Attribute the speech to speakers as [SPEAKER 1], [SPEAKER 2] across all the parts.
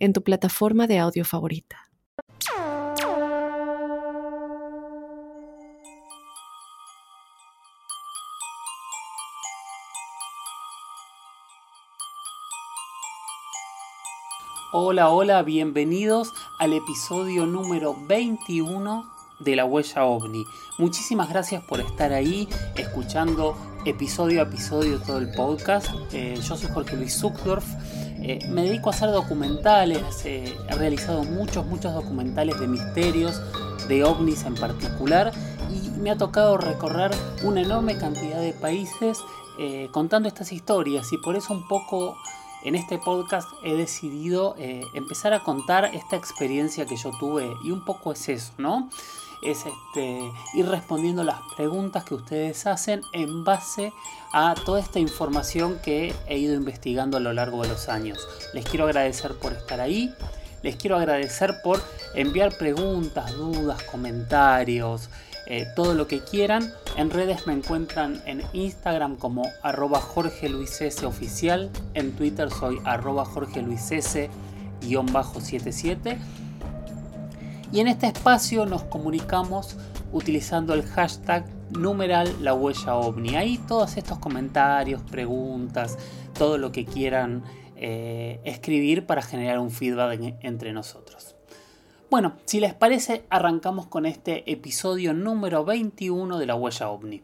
[SPEAKER 1] en tu plataforma de audio favorita.
[SPEAKER 2] Hola, hola, bienvenidos al episodio número 21 de La Huella OVNI. Muchísimas gracias por estar ahí escuchando episodio a episodio todo el podcast. Eh, yo soy Jorge Luis Zuckdorf. Eh, me dedico a hacer documentales, eh, he realizado muchos, muchos documentales de misterios, de ovnis en particular, y me ha tocado recorrer una enorme cantidad de países contando estas historias, y por eso un poco en este podcast he decidido eh, empezar a contar esta experiencia que yo tuve y un poco es eso, ¿no? Es este, ir respondiendo las preguntas que ustedes hacen en base a toda esta información que he ido investigando a lo largo de los años. Les quiero agradecer por estar ahí, les quiero agradecer por enviar preguntas, dudas, comentarios, eh, todo lo que quieran. En redes me encuentran en Instagram como arroba Jorge Luis oficial. En Twitter soy arroba Jorge Luis S 77. Y en este espacio nos comunicamos utilizando el hashtag numeral la huella ovni. Ahí todos estos comentarios, preguntas, todo lo que quieran eh, escribir para generar un feedback entre nosotros. Bueno, si les parece, arrancamos con este episodio número 21 de la huella ovni.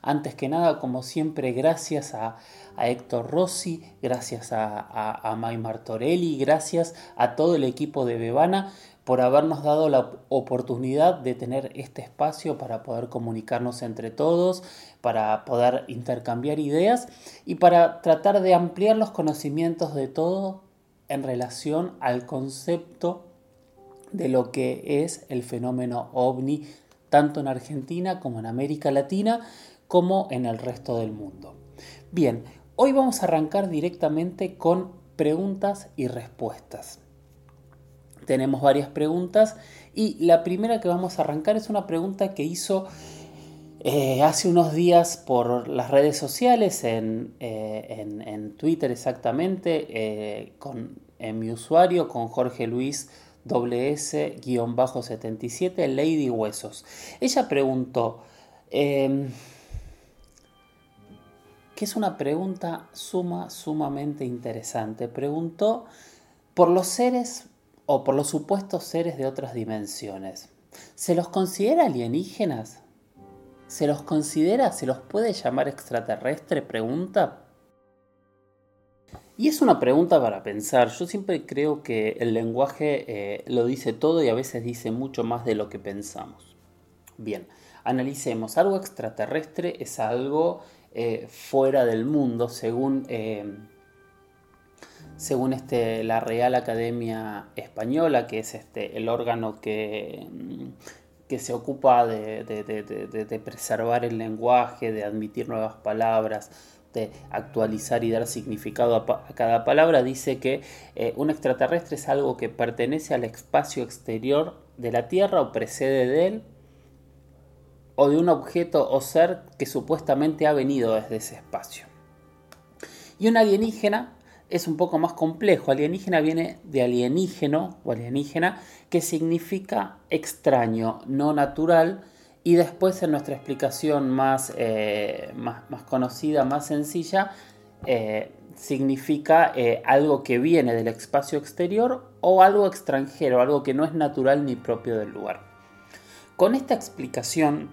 [SPEAKER 2] Antes que nada, como siempre, gracias a, Héctor Rossi, gracias a, a, a May Martorelli, gracias a todo el equipo de Bebana por habernos dado la oportunidad de tener este espacio para poder comunicarnos entre todos, para poder intercambiar ideas y para tratar de ampliar los conocimientos de todos en relación al concepto de lo que es el fenómeno ovni, tanto en Argentina como en América Latina, como en el resto del mundo. Bien, hoy vamos a arrancar directamente con preguntas y respuestas. Tenemos varias preguntas y la primera que vamos a arrancar es una pregunta que hizo eh, hace unos días por las redes sociales, en, eh, Twitter exactamente, eh, con, en mi usuario con Jorge Luis WS-77, Lady Huesos. Ella preguntó, em, que es una pregunta suma, sumamente interesante. Preguntó por los seres o por los supuestos seres de otras dimensiones. ¿Se los considera alienígenas? ¿Se los considera, se los puede llamar extraterrestre? Pregunta. Y es una pregunta para pensar. Yo siempre creo que el lenguaje eh, lo dice todo y a veces dice mucho más de lo que pensamos. Bien, analicemos. Algo extraterrestre es algo eh, fuera del mundo, según, eh, según este, la Real Academia Española, que es este, el órgano que, que se ocupa de, preservar el lenguaje, de admitir nuevas palabras, de actualizar y dar significado a, cada palabra, dice que eh, un extraterrestre es algo que pertenece al espacio exterior de la Tierra o precede de él, o de un objeto o ser que supuestamente ha venido desde ese espacio. Y un alienígena es un poco más complejo. Alienígena viene de alienígeno o alienígena, que significa extraño, no natural. Y después en nuestra explicación más, eh, más, conocida, más sencilla, eh, significa eh, algo que viene del espacio exterior o algo extranjero, algo que no es natural ni propio del lugar. Con esta explicación,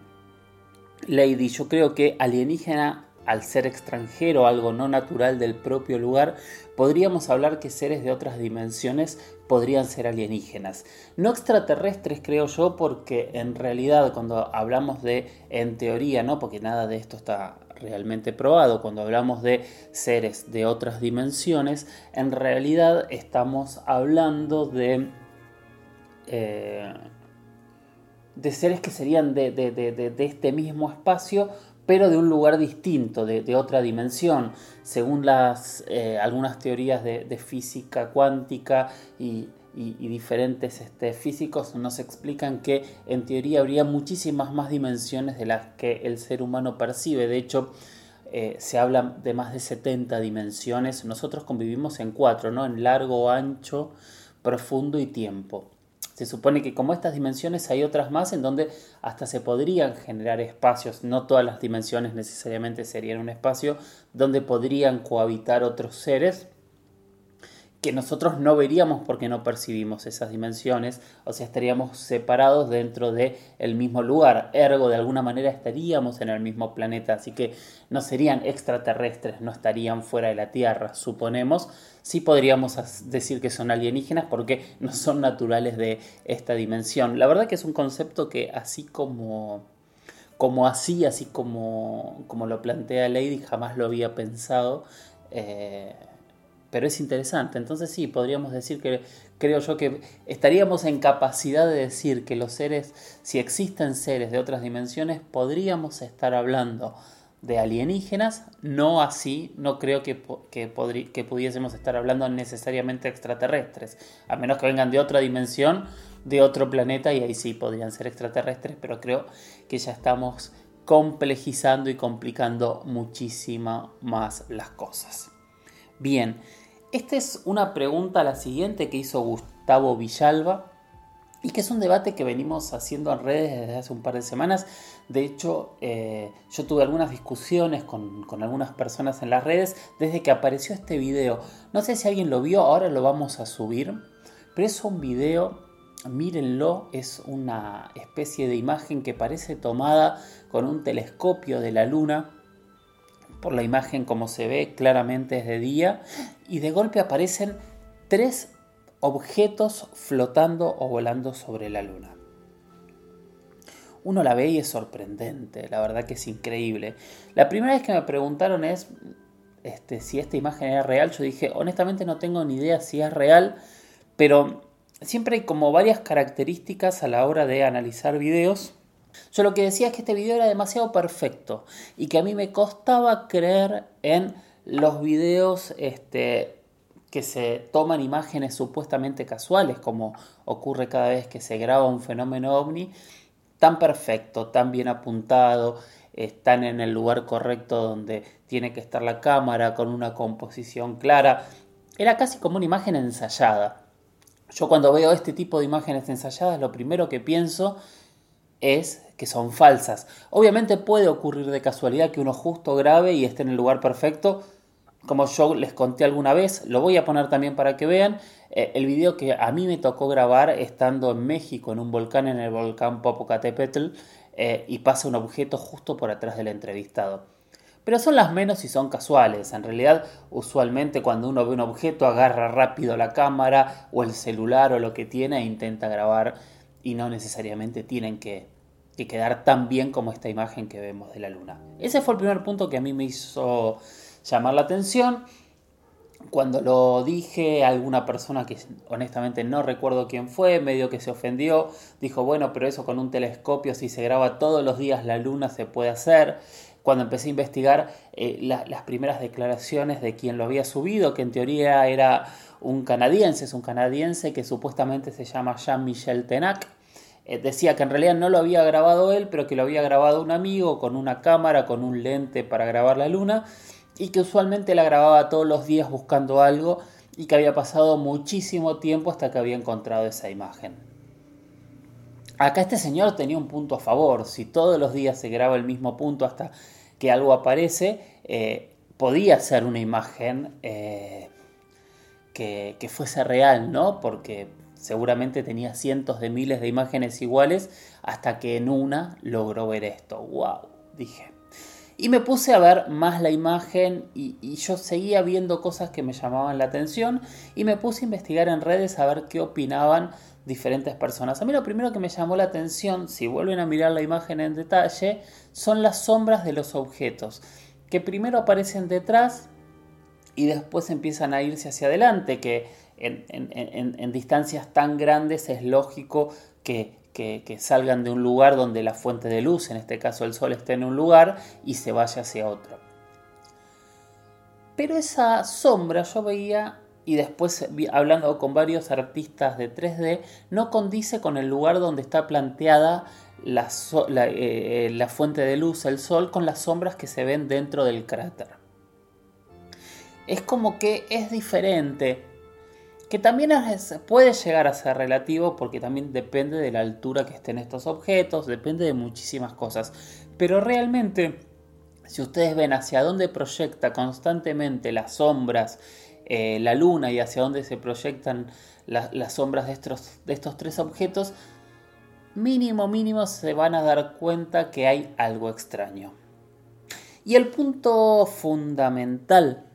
[SPEAKER 2] Lady, yo creo que alienígena al ser extranjero, algo no natural del propio lugar, podríamos hablar que seres de otras dimensiones podrían ser alienígenas. No extraterrestres creo yo porque en realidad cuando hablamos de en teoría, ¿no? porque nada de esto está realmente probado. Cuando hablamos de seres de otras dimensiones, en realidad estamos hablando de, eh, de seres que serían de, este mismo espacio, pero de un lugar distinto, de, otra dimensión, según las, eh, algunas teorías de, física cuántica y, diferentes este, físicos nos explican que en teoría habría muchísimas más dimensiones de las que el ser humano percibe. De hecho, eh, se habla de más de 70 dimensiones. Nosotros convivimos en cuatro, ¿no? En largo, ancho, profundo y tiempo. Se supone que como estas dimensiones hay otras más en donde hasta se podrían generar espacios, no todas las dimensiones necesariamente serían un espacio donde podrían cohabitar otros seres que nosotros no veríamos porque no percibimos esas dimensiones, o sea, estaríamos separados dentro del el mismo lugar, ergo de alguna manera estaríamos en el mismo planeta, así que no serían extraterrestres, no estarían fuera de la Tierra, suponemos, sí podríamos decir que son alienígenas porque no son naturales de esta dimensión. La verdad que es un concepto que así como como así, así como, como lo plantea Lady, jamás lo había pensado. Eh, pero es interesante. Entonces sí, podríamos decir que creo yo que estaríamos en capacidad de decir que los seres, si existen seres de otras dimensiones, podríamos estar hablando de alienígenas, no así, no creo que, que, que pudiésemos estar hablando necesariamente extraterrestres, a menos que vengan de otra dimensión, de otro planeta, y ahí sí podrían ser extraterrestres, pero creo que ya estamos complejizando y complicando muchísimo más las cosas. Bien, esta es una pregunta, la siguiente que hizo Gustavo Villalba y que es un debate que venimos haciendo en redes desde hace un par de semanas. De hecho, eh, yo tuve algunas discusiones con, algunas personas en las redes desde que apareció este video. No sé si alguien lo vio, ahora lo vamos a subir, pero es un video, mírenlo, es una especie de imagen que parece tomada con un telescopio de la luna por la imagen como se ve claramente es de día y de golpe aparecen tres objetos flotando o volando sobre la luna. Uno la ve y es sorprendente, la verdad que es increíble. La primera vez que me preguntaron es este, si esta imagen era real, yo dije, honestamente no tengo ni idea si es real, pero siempre hay como varias características a la hora de analizar videos yo lo que decía es que este video era demasiado perfecto y que a mí me costaba creer en los videos este, que se toman imágenes supuestamente casuales, como ocurre cada vez que se graba un fenómeno ovni, tan perfecto, tan bien apuntado, están en el lugar correcto donde tiene que estar la cámara, con una composición clara. Era casi como una imagen ensayada. Yo cuando veo este tipo de imágenes ensayadas, lo primero que pienso es que son falsas. Obviamente puede ocurrir de casualidad que uno justo grabe y esté en el lugar perfecto, como yo les conté alguna vez, lo voy a poner también para que vean eh, el video que a mí me tocó grabar estando en México en un volcán, en el volcán Popocatépetl, eh, y pasa un objeto justo por atrás del entrevistado. Pero son las menos y son casuales. En realidad, usualmente cuando uno ve un objeto, agarra rápido la cámara o el celular o lo que tiene e intenta grabar y no necesariamente tienen que que quedar tan bien como esta imagen que vemos de la luna. Ese fue el primer punto que a mí me hizo llamar la atención. Cuando lo dije, alguna persona que honestamente no recuerdo quién fue, medio que se ofendió, dijo, bueno, pero eso con un telescopio, si se graba todos los días la luna, se puede hacer. Cuando empecé a investigar eh, las primeras declaraciones de quien lo había subido, que en teoría era un canadiense, es un canadiense que supuestamente se llama Jean-Michel Tenac, eh, decía que en realidad no lo había grabado él, pero que lo había grabado un amigo con una cámara, con un lente para grabar la luna, y que usualmente la grababa todos los días buscando algo y que había pasado muchísimo tiempo hasta que había encontrado esa imagen. Acá este señor tenía un punto a favor, si todos los días se graba el mismo punto hasta que algo aparece, eh, podía ser una imagen eh, que, que, fuese real, ¿no? Porque Seguramente tenía cientos de miles de imágenes iguales hasta que en una logró ver esto. ¡Wow! Dije. Y me puse a ver más la imagen y, yo seguía viendo cosas que me llamaban la atención y me puse a investigar en redes a ver qué opinaban diferentes personas. A mí lo primero que me llamó la atención, si vuelven a mirar la imagen en detalle, son las sombras de los objetos. que primero aparecen detrás y después empiezan a irse hacia adelante, que en, distancias tan grandes es lógico que, salgan de un lugar donde la fuente de luz, en este caso el sol, esté en un lugar y se vaya hacia otro. Pero esa sombra yo veía y después hablando con varios artistas de 3D, no condice con el lugar donde está planteada la, eh, la, fuente de luz, el sol, con las sombras que se ven dentro del cráter. Es como que es diferente, que también puede llegar a ser relativo porque también depende de la altura que estén estos objetos, depende de muchísimas cosas, pero realmente si ustedes ven hacia dónde proyecta constantemente las sombras, eh, la luna y hacia dónde se proyectan las sombras de estos, de estos tres objetos, mínimo, mínimo se van a dar cuenta que hay algo extraño. Y el punto fundamental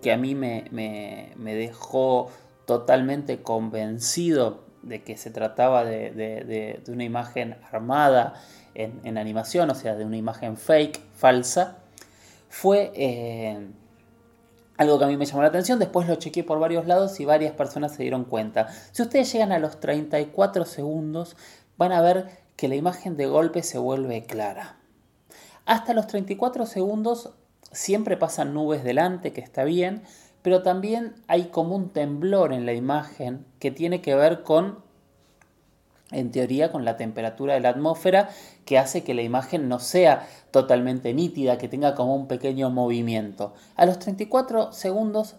[SPEAKER 2] que a mí me, dejó totalmente convencido de que se trataba de, una imagen armada en, animación, o sea, de una imagen fake, falsa, fue eh, algo que a mí me llamó la atención, después lo chequeé por varios lados y varias personas se dieron cuenta. Si ustedes llegan a los 34 segundos, van a ver que la imagen de golpe se vuelve clara. Hasta los 34 segundos siempre pasan nubes delante, que está bien, pero también hay como un temblor en la imagen que tiene que ver con en teoría con la temperatura de la atmósfera que hace que la imagen no sea totalmente nítida, que tenga como un pequeño movimiento. A los 34 segundos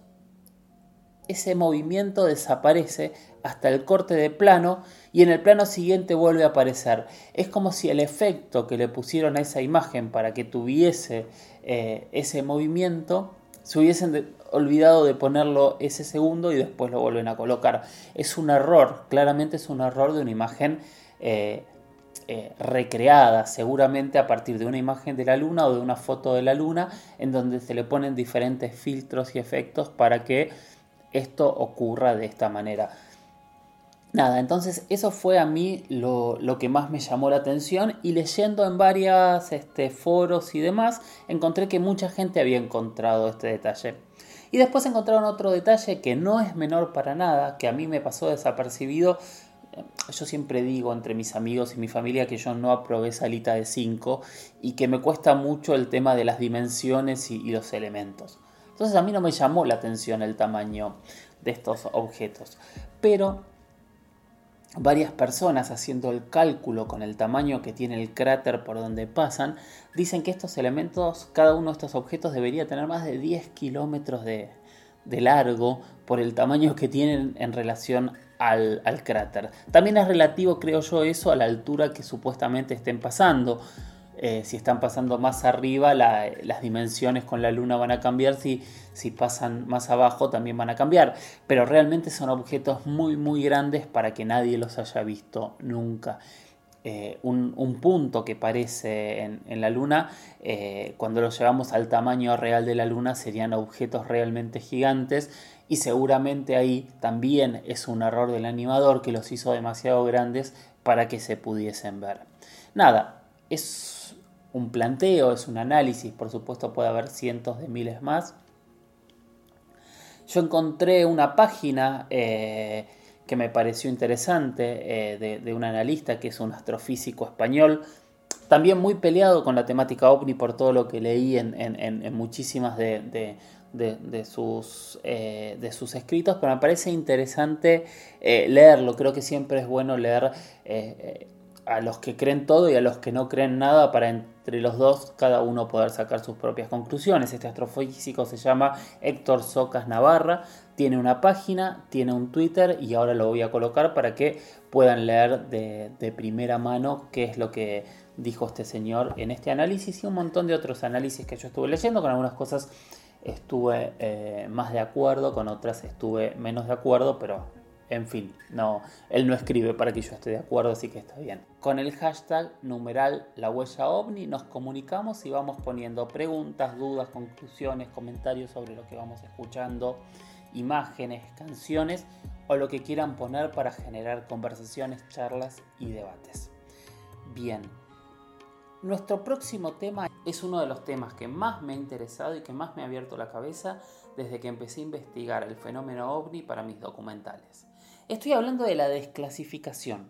[SPEAKER 2] ese movimiento desaparece hasta el corte de plano y en el plano siguiente vuelve a aparecer. Es como si el efecto que le pusieron a esa imagen para que tuviese eh, ese movimiento se hubiesen olvidado de ponerlo ese segundo y después lo vuelven a colocar. Es un error, claramente es un error de una imagen eh, eh, recreada, seguramente a partir de una imagen de la luna o de una foto de la luna, en donde se le ponen diferentes filtros y efectos para que esto ocurra de esta manera. Nada, entonces eso fue a mí lo, que más me llamó la atención y leyendo en varios este, foros y demás, encontré que mucha gente había encontrado este detalle. Y después encontraron otro detalle que no es menor para nada, que a mí me pasó desapercibido. Yo siempre digo entre mis amigos y mi familia que yo no aprobé salita de 5 y que me cuesta mucho el tema de las dimensiones y los elementos. Entonces a mí no me llamó la atención el tamaño de estos objetos. Pero varias personas haciendo el cálculo con el tamaño que tiene el cráter por donde pasan, dicen que estos elementos, cada uno de estos objetos debería tener más de 10 kilómetros de, largo por el tamaño que tienen en relación al, al, cráter. También es relativo, creo yo, eso a la altura que supuestamente estén pasando. Eh, si están pasando más arriba, las dimensiones con la luna van a cambiar, si, si pasan más abajo también van a cambiar, pero realmente son objetos muy muy grandes para que nadie los haya visto nunca. Eh, un, punto que parece en, la luna, eh, cuando lo llevamos al tamaño real de la luna, serían objetos realmente gigantes y seguramente ahí también es un error del animador que los hizo demasiado grandes para que se pudiesen ver. Nada, es un planteo, es un análisis, por supuesto puede haber cientos de miles más. Yo encontré una página eh, que me pareció interesante eh, de, un analista que es un astrofísico español, también muy peleado con la temática ovni por todo lo que leí en, muchísimas eh, de sus escritos, pero me parece interesante leerlo. Creo que siempre es bueno leer a los que creen todo y a los que no creen nada para entre los dos cada uno poder sacar sus propias conclusiones. Este astrofísico se llama Héctor Socas Navarra, tiene una página, tiene un Twitter y ahora lo voy a colocar para que puedan leer de, primera mano qué es lo que dijo este señor en este análisis y un montón de otros análisis que yo estuve leyendo, con algunas cosas estuve eh, más de acuerdo, con otras estuve menos de acuerdo, pero en fin, no, él no escribe para que yo esté de acuerdo, así que está bien. Con el hashtag numeral la huella ovni nos comunicamos y vamos poniendo preguntas, dudas, conclusiones, comentarios sobre lo que vamos escuchando, imágenes, canciones o lo que quieran poner para generar conversaciones, charlas y debates. Bien, Nuestro próximo tema es uno de los temas que más me ha interesado y que más me ha abierto la cabeza desde que empecé a investigar el fenómeno ovni para mis documentales. Estoy hablando de la desclasificación.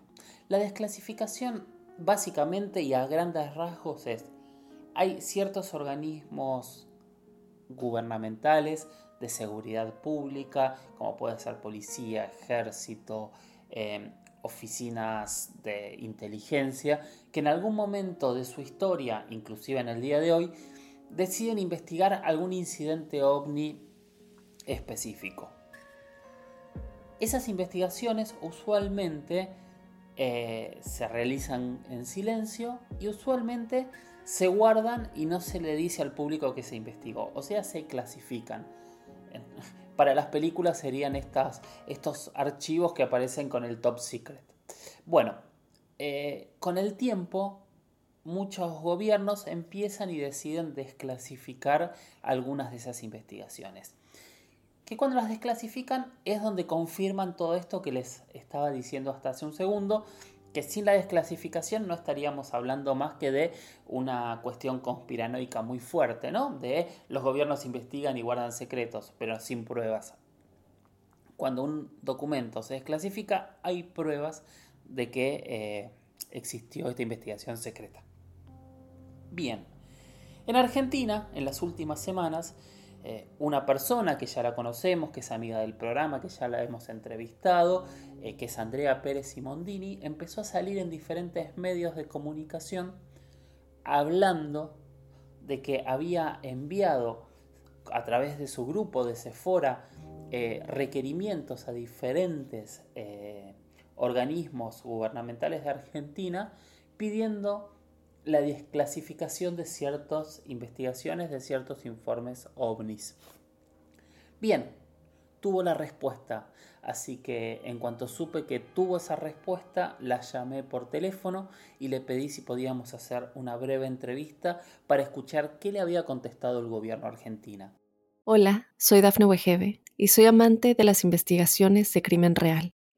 [SPEAKER 2] La desclasificación básicamente y a grandes rasgos es, hay ciertos organismos gubernamentales de seguridad pública, como puede ser policía, ejército, eh, oficinas de inteligencia que en algún momento de su historia, inclusive en el día de hoy, deciden investigar algún incidente ovni específico. Esas investigaciones usualmente eh, se realizan en silencio y usualmente se guardan y no se le dice al público que se investigó, o sea, se clasifican. Para las películas serían estas, estos archivos que aparecen con el top secret. Bueno, eh, con el tiempo muchos gobiernos empiezan y deciden desclasificar algunas de esas investigaciones. Que cuando las desclasifican es donde confirman todo esto que les estaba diciendo hasta hace un segundo, que sin la desclasificación no estaríamos hablando más que de una cuestión conspiranoica muy fuerte, ¿no? De los gobiernos investigan y guardan secretos, pero sin pruebas. Cuando un documento se desclasifica, hay pruebas de que eh, existió esta investigación secreta. Bien, en Argentina, en las últimas semanas, eh, una persona que ya la conocemos, que es amiga del programa, que ya la hemos entrevistado, eh, que es Andrea Pérez Simondini, empezó a salir en diferentes medios de comunicación hablando de que había enviado a través de su grupo de Sephora eh, requerimientos a diferentes organismos gubernamentales de Argentina pidiendo la desclasificación de ciertas investigaciones, de ciertos informes ovnis. Bien, tuvo la respuesta, así que en cuanto supe que tuvo esa respuesta, la llamé por teléfono y le pedí si podíamos hacer una breve entrevista para escuchar qué le había contestado el gobierno argentino.
[SPEAKER 1] Hola, soy Dafne Wegebe y soy amante de las investigaciones de crimen real.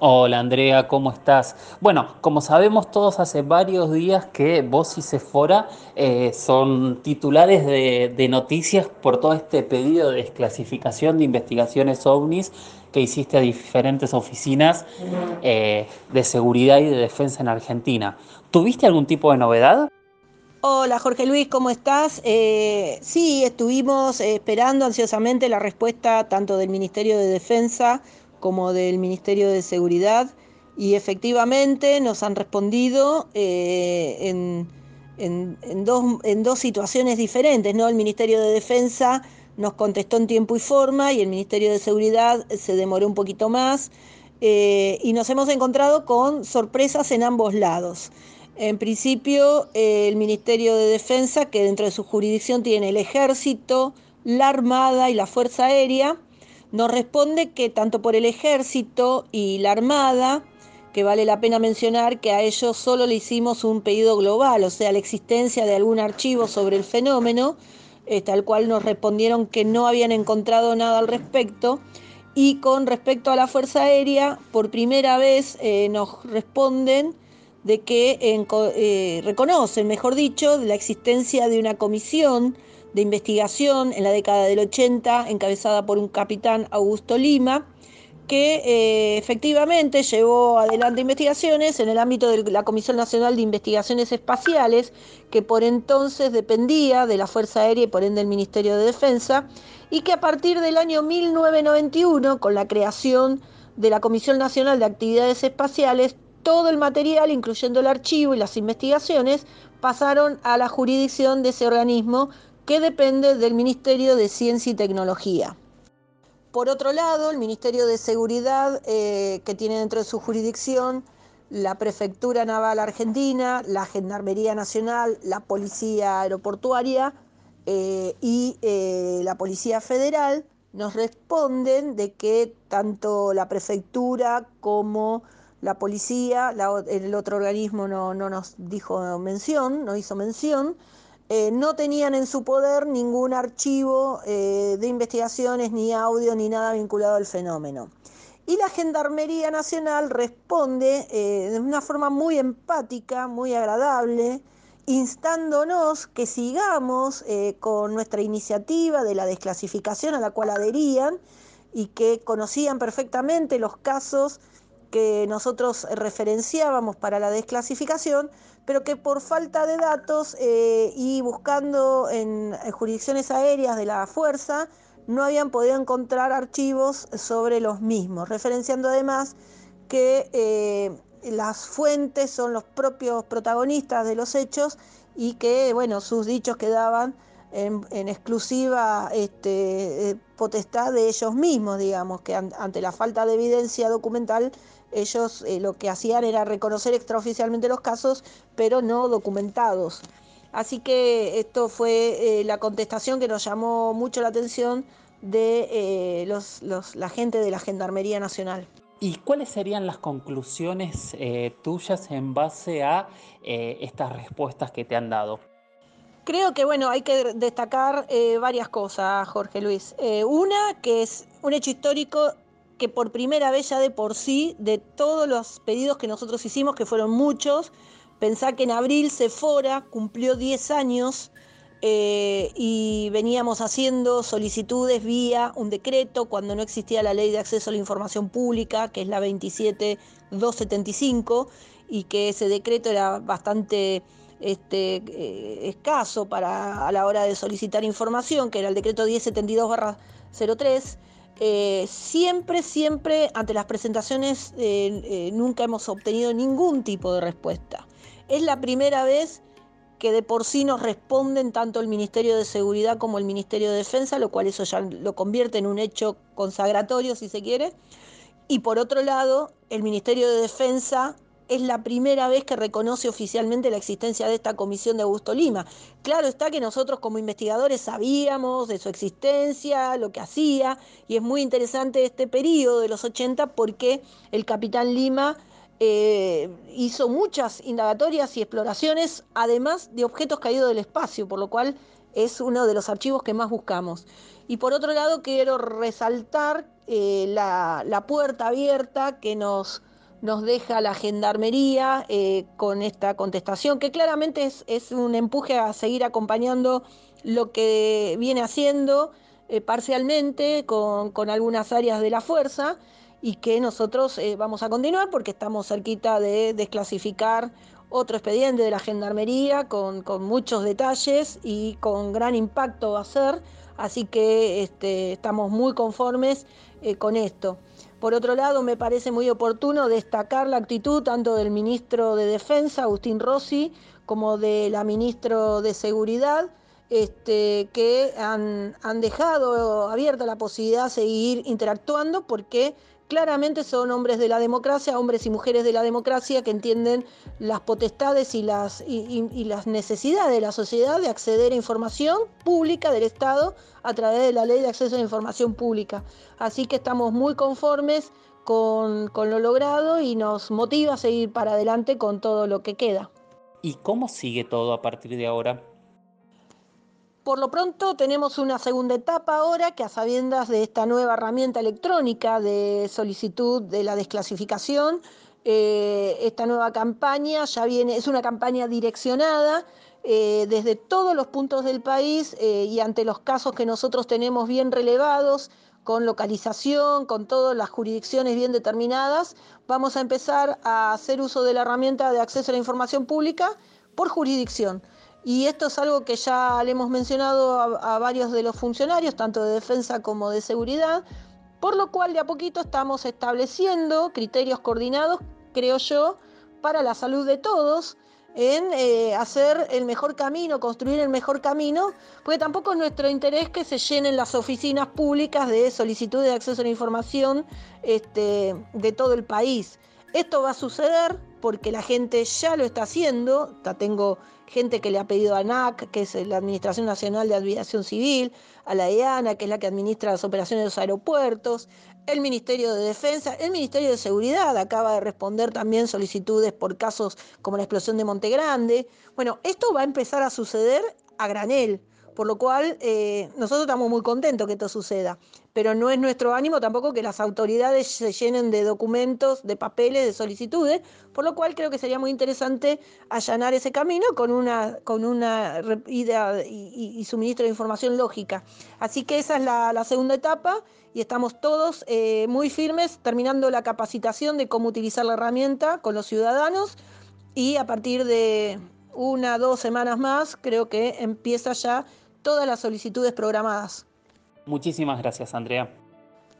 [SPEAKER 2] Hola Andrea, ¿cómo estás? Bueno, como sabemos todos hace varios días que vos y Sephora eh, son titulares de, noticias por todo este pedido de desclasificación de investigaciones ovnis que hiciste a diferentes oficinas eh, de seguridad y de defensa en Argentina. ¿Tuviste algún tipo de novedad?
[SPEAKER 3] Hola Jorge Luis, ¿cómo estás? Eh, sí, estuvimos esperando ansiosamente la respuesta tanto del Ministerio de Defensa como del Ministerio de Seguridad y efectivamente nos han respondido eh, en, dos, situaciones diferentes. ¿no? El Ministerio de Defensa nos contestó en tiempo y forma y el Ministerio de Seguridad se demoró un poquito más eh, y nos hemos encontrado con sorpresas en ambos lados. En principio, eh, el Ministerio de Defensa, que dentro de su jurisdicción tiene el Ejército, la Armada y la Fuerza Aérea, nos responde que tanto por el ejército y la armada, que vale la pena mencionar que a ellos solo le hicimos un pedido global, o sea, la existencia de algún archivo sobre el fenómeno, eh, tal cual nos respondieron que no habían encontrado nada al respecto. Y con respecto a la Fuerza Aérea, por primera vez eh, nos responden de que eh, reconocen, mejor dicho, la existencia de una comisión de investigación en la década del 80, encabezada por un capitán Augusto Lima, que eh, efectivamente llevó adelante investigaciones en el ámbito de la Comisión Nacional de Investigaciones Espaciales, que por entonces dependía de la Fuerza Aérea y por ende del Ministerio de Defensa, y que a partir del año 1991, con la creación de la Comisión Nacional de Actividades Espaciales, todo el material, incluyendo el archivo y las investigaciones, pasaron a la jurisdicción de ese organismo que depende del Ministerio de Ciencia y Tecnología. Por otro lado, el Ministerio de Seguridad, eh, que tiene dentro de su jurisdicción la Prefectura Naval Argentina, la Gendarmería Nacional, la Policía Aeroportuaria, eh, y eh, la Policía Federal nos responden de que tanto la prefectura como la policía, el otro organismo no, nos dijo mención, no hizo mención, eh, no tenían en su poder ningún archivo de investigaciones, ni audio, ni nada vinculado al fenómeno. Y la Gendarmería Nacional responde de una forma muy empática, muy agradable, instándonos que sigamos eh, con nuestra iniciativa de la desclasificación a la cual adherían y que conocían perfectamente los casos que nosotros referenciábamos para la desclasificación, pero que por falta de datos eh, y buscando en, jurisdicciones aéreas de la fuerza, no habían podido encontrar archivos sobre los mismos, referenciando además que eh, las fuentes son los propios protagonistas de los hechos y que, bueno, sus dichos quedaban en, exclusiva este, eh, potestad de ellos mismos, digamos, que ante la falta de evidencia documental, ellos eh, lo que hacían era reconocer extraoficialmente los casos, pero no documentados. Así que esto fue eh, la contestación que nos llamó mucho la atención de la gente de la Gendarmería Nacional.
[SPEAKER 2] ¿Y cuáles serían las conclusiones eh, tuyas en base a eh, estas respuestas que te han dado?
[SPEAKER 3] Creo que bueno, hay que destacar eh, varias cosas, Jorge Luis. una, que es un hecho histórico que por primera vez ya de por sí, de todos los pedidos que nosotros hicimos, que fueron muchos, pensá que en abril Sephora cumplió 10 años eh, y veníamos haciendo solicitudes vía un decreto cuando no existía la ley de acceso a la información pública, que es la 27275, y que ese decreto era bastante este, eh, escaso para, a la hora de solicitar información, que era el decreto 1072-03. Eh, siempre, siempre ante las presentaciones nunca hemos obtenido ningún tipo de respuesta. Es la primera vez que de por sí nos responden tanto el Ministerio de Seguridad como el Ministerio de Defensa, lo cual eso ya lo convierte en un hecho consagratorio, si se quiere. Y por otro lado, el Ministerio de Defensa es la primera vez que reconoce oficialmente la existencia de esta comisión de Augusto Lima. Claro está que nosotros como investigadores sabíamos de su existencia, lo que hacía, y es muy interesante este periodo de los 80 porque el capitán Lima eh, hizo muchas indagatorias y exploraciones, además de objetos caídos del espacio, por lo cual es uno de los archivos que más buscamos. Y por otro lado, quiero resaltar eh, la, puerta abierta que nos, nos deja la gendarmería eh, con esta contestación, que claramente es, un empuje a seguir acompañando lo que viene haciendo parcialmente con, con algunas áreas de la fuerza y que nosotros eh, vamos a continuar porque estamos cerquita de desclasificar otro expediente de la Gendarmería con, muchos detalles y con gran impacto va a ser, así que este, estamos muy conformes eh, con esto. Por otro lado, me parece muy oportuno destacar la actitud tanto del ministro de Defensa, Agustín Rossi, como de la ministra de Seguridad, este, que han, han dejado abierta la posibilidad de seguir interactuando porque claramente son hombres de la democracia, hombres y mujeres de la democracia que entienden las potestades y las, necesidades de la sociedad de acceder a información pública del Estado a través de la ley de acceso a la información pública. Así que estamos muy conformes con, con lo logrado y nos motiva a seguir para adelante con todo lo que queda.
[SPEAKER 2] ¿Y cómo sigue todo a partir de ahora?
[SPEAKER 3] Por lo pronto tenemos una segunda etapa ahora que a sabiendas de esta nueva herramienta electrónica de solicitud de la desclasificación, eh, esta nueva campaña ya viene, es una campaña direccionada eh, desde todos los puntos del país eh, y ante los casos que nosotros tenemos bien relevados, con localización, con todas las jurisdicciones bien determinadas, vamos a empezar a hacer uso de la herramienta de acceso a la información pública por jurisdicción. Y esto es algo que ya le hemos mencionado a, varios de los funcionarios, tanto de defensa como de seguridad, por lo cual de a poquito estamos estableciendo criterios coordinados, creo yo, para la salud de todos, en eh, hacer el mejor camino, construir el mejor camino, porque tampoco es nuestro interés que se llenen las oficinas públicas de solicitud de acceso a la información este, de todo el país. Esto va a suceder porque la gente ya lo está haciendo. tengo gente que le ha pedido a ANAC, que es la Administración Nacional de Aviación Civil, a la EANA, que es la que administra las operaciones de los aeropuertos, el Ministerio de Defensa, el Ministerio de Seguridad acaba de responder también solicitudes por casos como la explosión de Monte Grande. Bueno, esto va a empezar a suceder a granel. Por lo cual, eh, nosotros estamos muy contentos que esto suceda, pero no es nuestro ánimo tampoco que las autoridades se llenen de documentos, de papeles, de solicitudes, por lo cual creo que sería muy interesante allanar ese camino con una, con una y, suministro de información lógica. Así que esa es la, segunda etapa y estamos todos eh, muy firmes terminando la capacitación de cómo utilizar la herramienta con los ciudadanos y a partir de una, dos semanas más creo que empieza ya todas las solicitudes programadas.
[SPEAKER 2] Muchísimas gracias, Andrea.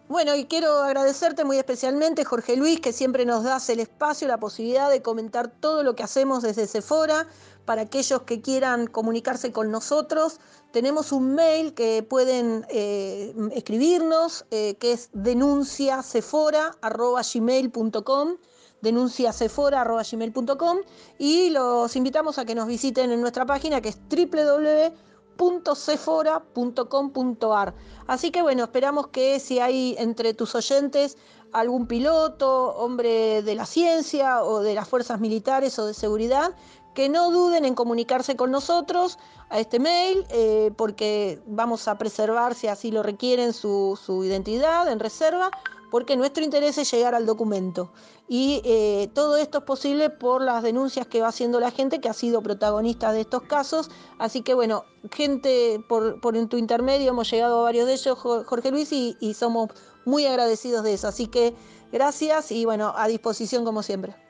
[SPEAKER 3] Bueno, y quiero agradecerte muy especialmente, Jorge Luis, que siempre nos das el espacio, la posibilidad de comentar todo lo que hacemos desde Sephora. Para aquellos que quieran comunicarse con nosotros, tenemos un mail que pueden eh, escribirnos, eh, que es denunciasephora.gmail.com denunciasephora.gmail.com y los invitamos a que nos visiten en nuestra página que es www .cefora.com.ar. Así que bueno, esperamos que si hay entre tus oyentes algún piloto, hombre de la ciencia o de las fuerzas militares o de seguridad, que no duden en comunicarse con nosotros a este mail, eh, porque vamos a preservar, si así lo requieren, su, su identidad en reserva porque nuestro interés es llegar al documento. Y eh, todo esto es posible por las denuncias que va haciendo la gente que ha sido protagonista de estos casos. Así que bueno, gente por, por tu intermedio hemos llegado a varios de ellos, Jorge Luis, y, y somos muy agradecidos de eso. Así que gracias y bueno, a disposición como siempre.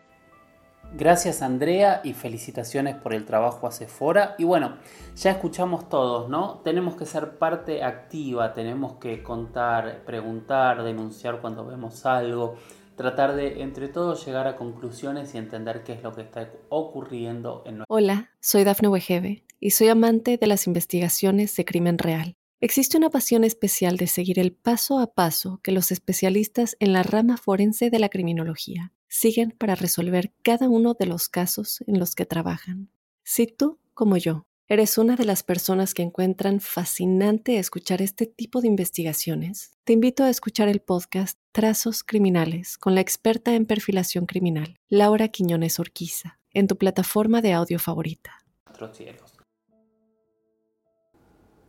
[SPEAKER 2] Gracias Andrea y felicitaciones por el trabajo a Sephora. Y bueno, ya escuchamos todos, ¿no? Tenemos que ser parte activa, tenemos que contar, preguntar, denunciar cuando vemos algo, tratar de entre todos llegar a conclusiones y entender qué es lo que está ocurriendo en
[SPEAKER 1] Hola, soy Dafne Wegebe y soy amante de las investigaciones de crimen real. Existe una pasión especial de seguir el paso a paso que los especialistas en la rama forense de la criminología siguen para resolver cada uno de los casos en los que trabajan. Si tú, como yo, eres una de las personas que encuentran fascinante escuchar este tipo de investigaciones, te invito a escuchar el podcast Trazos Criminales con la experta en perfilación criminal, Laura Quiñones Orquiza, en tu plataforma de audio favorita.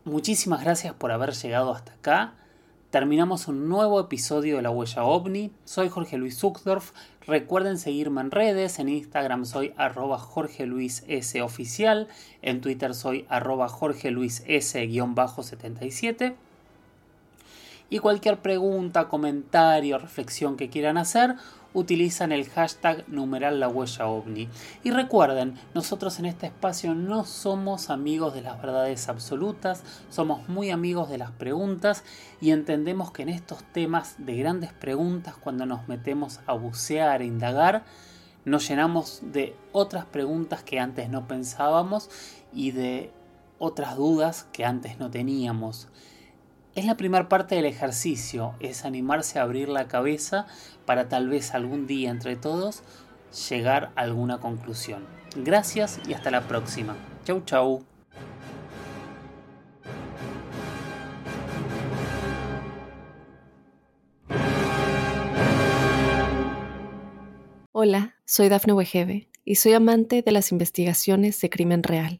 [SPEAKER 2] Muchísimas gracias por haber llegado hasta acá terminamos un nuevo episodio de La Huella OVNI. Soy Jorge Luis Zuckdorf. Recuerden seguirme en redes. En Instagram soy arroba Jorge Luis S oficial. En Twitter soy arroba Jorge Luis S-77. Y cualquier pregunta, comentario, reflexión que quieran hacer, utilizan el hashtag numeral la huella ovni. Y recuerden, nosotros en este espacio no somos amigos de las verdades absolutas, somos muy amigos de las preguntas y entendemos que en estos temas de grandes preguntas, cuando nos metemos a bucear e indagar, nos llenamos de otras preguntas que antes no pensábamos y de otras dudas que antes no teníamos. Es la primera parte del ejercicio, es animarse a abrir la cabeza para tal vez algún día entre todos llegar a alguna conclusión. Gracias y hasta la próxima. Chau chau.
[SPEAKER 1] Hola, soy Dafne Wegebe y soy amante de las investigaciones de crimen real.